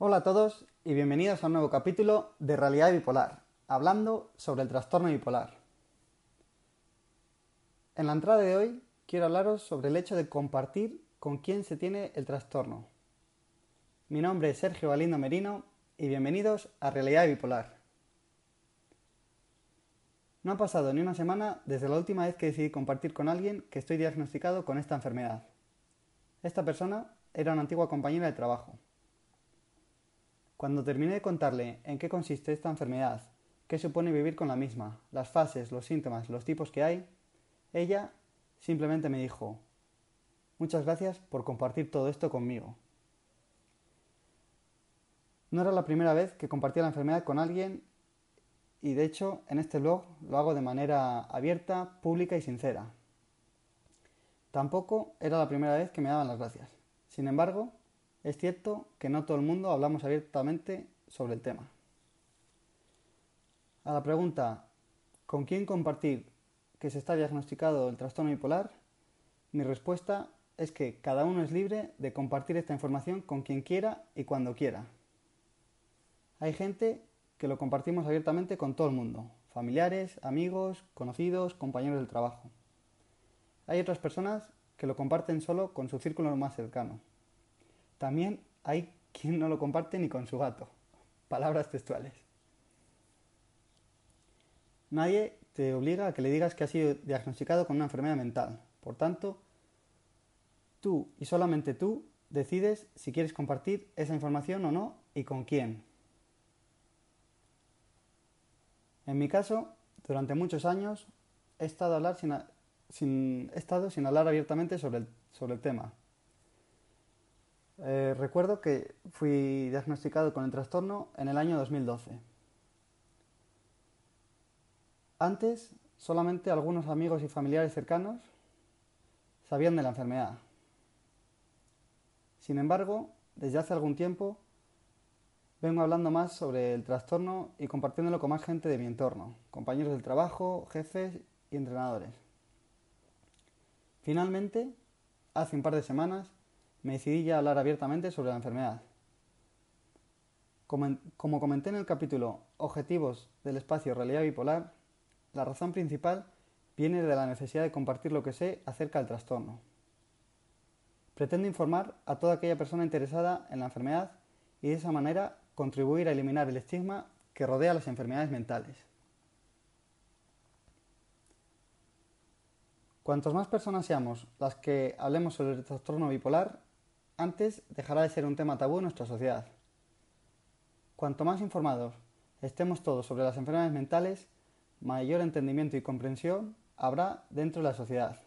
Hola a todos y bienvenidos a un nuevo capítulo de Realidad Bipolar, hablando sobre el trastorno bipolar. En la entrada de hoy quiero hablaros sobre el hecho de compartir con quién se tiene el trastorno. Mi nombre es Sergio Galindo Merino y bienvenidos a Realidad Bipolar. No ha pasado ni una semana desde la última vez que decidí compartir con alguien que estoy diagnosticado con esta enfermedad. Esta persona era una antigua compañera de trabajo cuando terminé de contarle en qué consiste esta enfermedad, qué supone vivir con la misma, las fases, los síntomas, los tipos que hay, ella simplemente me dijo, muchas gracias por compartir todo esto conmigo. No era la primera vez que compartía la enfermedad con alguien y de hecho en este blog lo hago de manera abierta, pública y sincera. Tampoco era la primera vez que me daban las gracias. Sin embargo, es cierto que no todo el mundo hablamos abiertamente sobre el tema. A la pregunta ¿con quién compartir que se está diagnosticado el trastorno bipolar? Mi respuesta es que cada uno es libre de compartir esta información con quien quiera y cuando quiera. Hay gente que lo compartimos abiertamente con todo el mundo, familiares, amigos, conocidos, compañeros del trabajo. Hay otras personas que lo comparten solo con su círculo más cercano. También hay quien no lo comparte ni con su gato. Palabras textuales. Nadie te obliga a que le digas que has sido diagnosticado con una enfermedad mental. Por tanto, tú y solamente tú decides si quieres compartir esa información o no y con quién. En mi caso, durante muchos años he estado, hablar sin, he estado sin hablar abiertamente sobre el, sobre el tema. Eh, recuerdo que fui diagnosticado con el trastorno en el año 2012. Antes, solamente algunos amigos y familiares cercanos sabían de la enfermedad. Sin embargo, desde hace algún tiempo vengo hablando más sobre el trastorno y compartiéndolo con más gente de mi entorno, compañeros del trabajo, jefes y entrenadores. Finalmente, hace un par de semanas, me decidí ya hablar abiertamente sobre la enfermedad. Como, comenté en el capítulo Objetivos del espacio realidad bipolar, la razón principal viene de la necesidad de compartir lo que sé acerca del trastorno. Pretendo informar a toda aquella persona interesada en la enfermedad y de esa manera contribuir a eliminar el estigma que rodea las enfermedades mentales. Cuantos más personas seamos las que hablemos sobre el trastorno bipolar, antes dejará de ser un tema tabú en nuestra sociedad. Cuanto más informados estemos todos sobre las enfermedades mentales, mayor entendimiento y comprensión habrá dentro de la sociedad.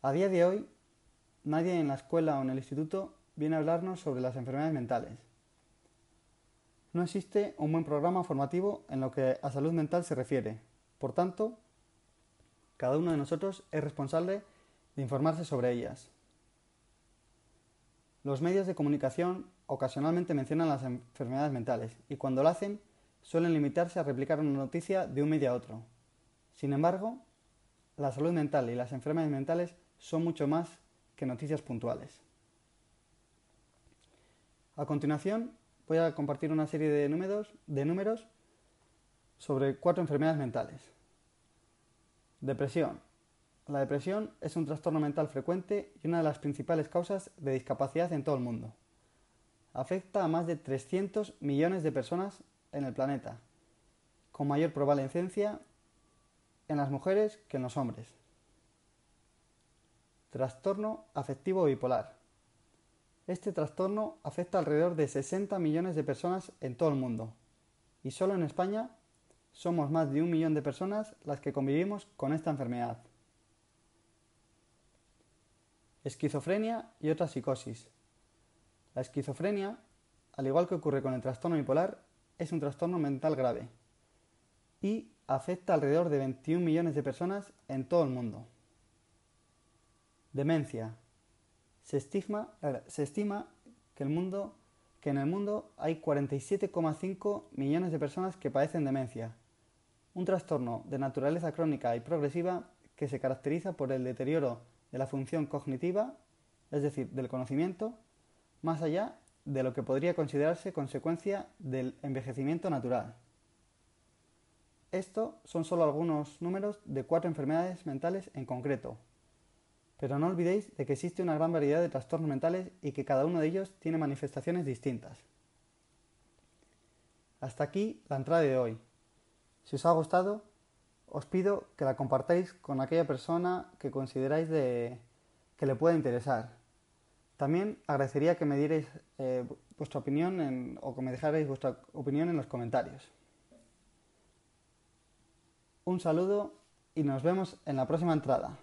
A día de hoy, nadie en la escuela o en el instituto viene a hablarnos sobre las enfermedades mentales. No existe un buen programa formativo en lo que a salud mental se refiere. Por tanto, cada uno de nosotros es responsable de informarse sobre ellas. Los medios de comunicación ocasionalmente mencionan las enfermedades mentales y cuando lo hacen suelen limitarse a replicar una noticia de un medio a otro. Sin embargo, la salud mental y las enfermedades mentales son mucho más que noticias puntuales. A continuación, voy a compartir una serie de números, de números sobre cuatro enfermedades mentales. Depresión, la depresión es un trastorno mental frecuente y una de las principales causas de discapacidad en todo el mundo. Afecta a más de 300 millones de personas en el planeta, con mayor prevalencia en las mujeres que en los hombres. Trastorno afectivo bipolar. Este trastorno afecta alrededor de 60 millones de personas en todo el mundo y solo en España somos más de un millón de personas las que convivimos con esta enfermedad. Esquizofrenia y otras psicosis. La esquizofrenia, al igual que ocurre con el trastorno bipolar, es un trastorno mental grave y afecta alrededor de 21 millones de personas en todo el mundo. Demencia. Se, estima que, el mundo, que en el mundo hay 47,5 millones de personas que padecen demencia, un trastorno de naturaleza crónica y progresiva que se caracteriza por el deterioro de la función cognitiva, es decir, del conocimiento, más allá de lo que podría considerarse consecuencia del envejecimiento natural. Esto son solo algunos números de cuatro enfermedades mentales en concreto. Pero no olvidéis de que existe una gran variedad de trastornos mentales y que cada uno de ellos tiene manifestaciones distintas. Hasta aquí la entrada de hoy. Si os ha gustado, os pido que la compartáis con aquella persona que consideráis de, que le pueda interesar. También agradecería que me dierais eh, vuestra opinión o que me dejarais vuestra opinión en los comentarios. Un saludo y nos vemos en la próxima entrada.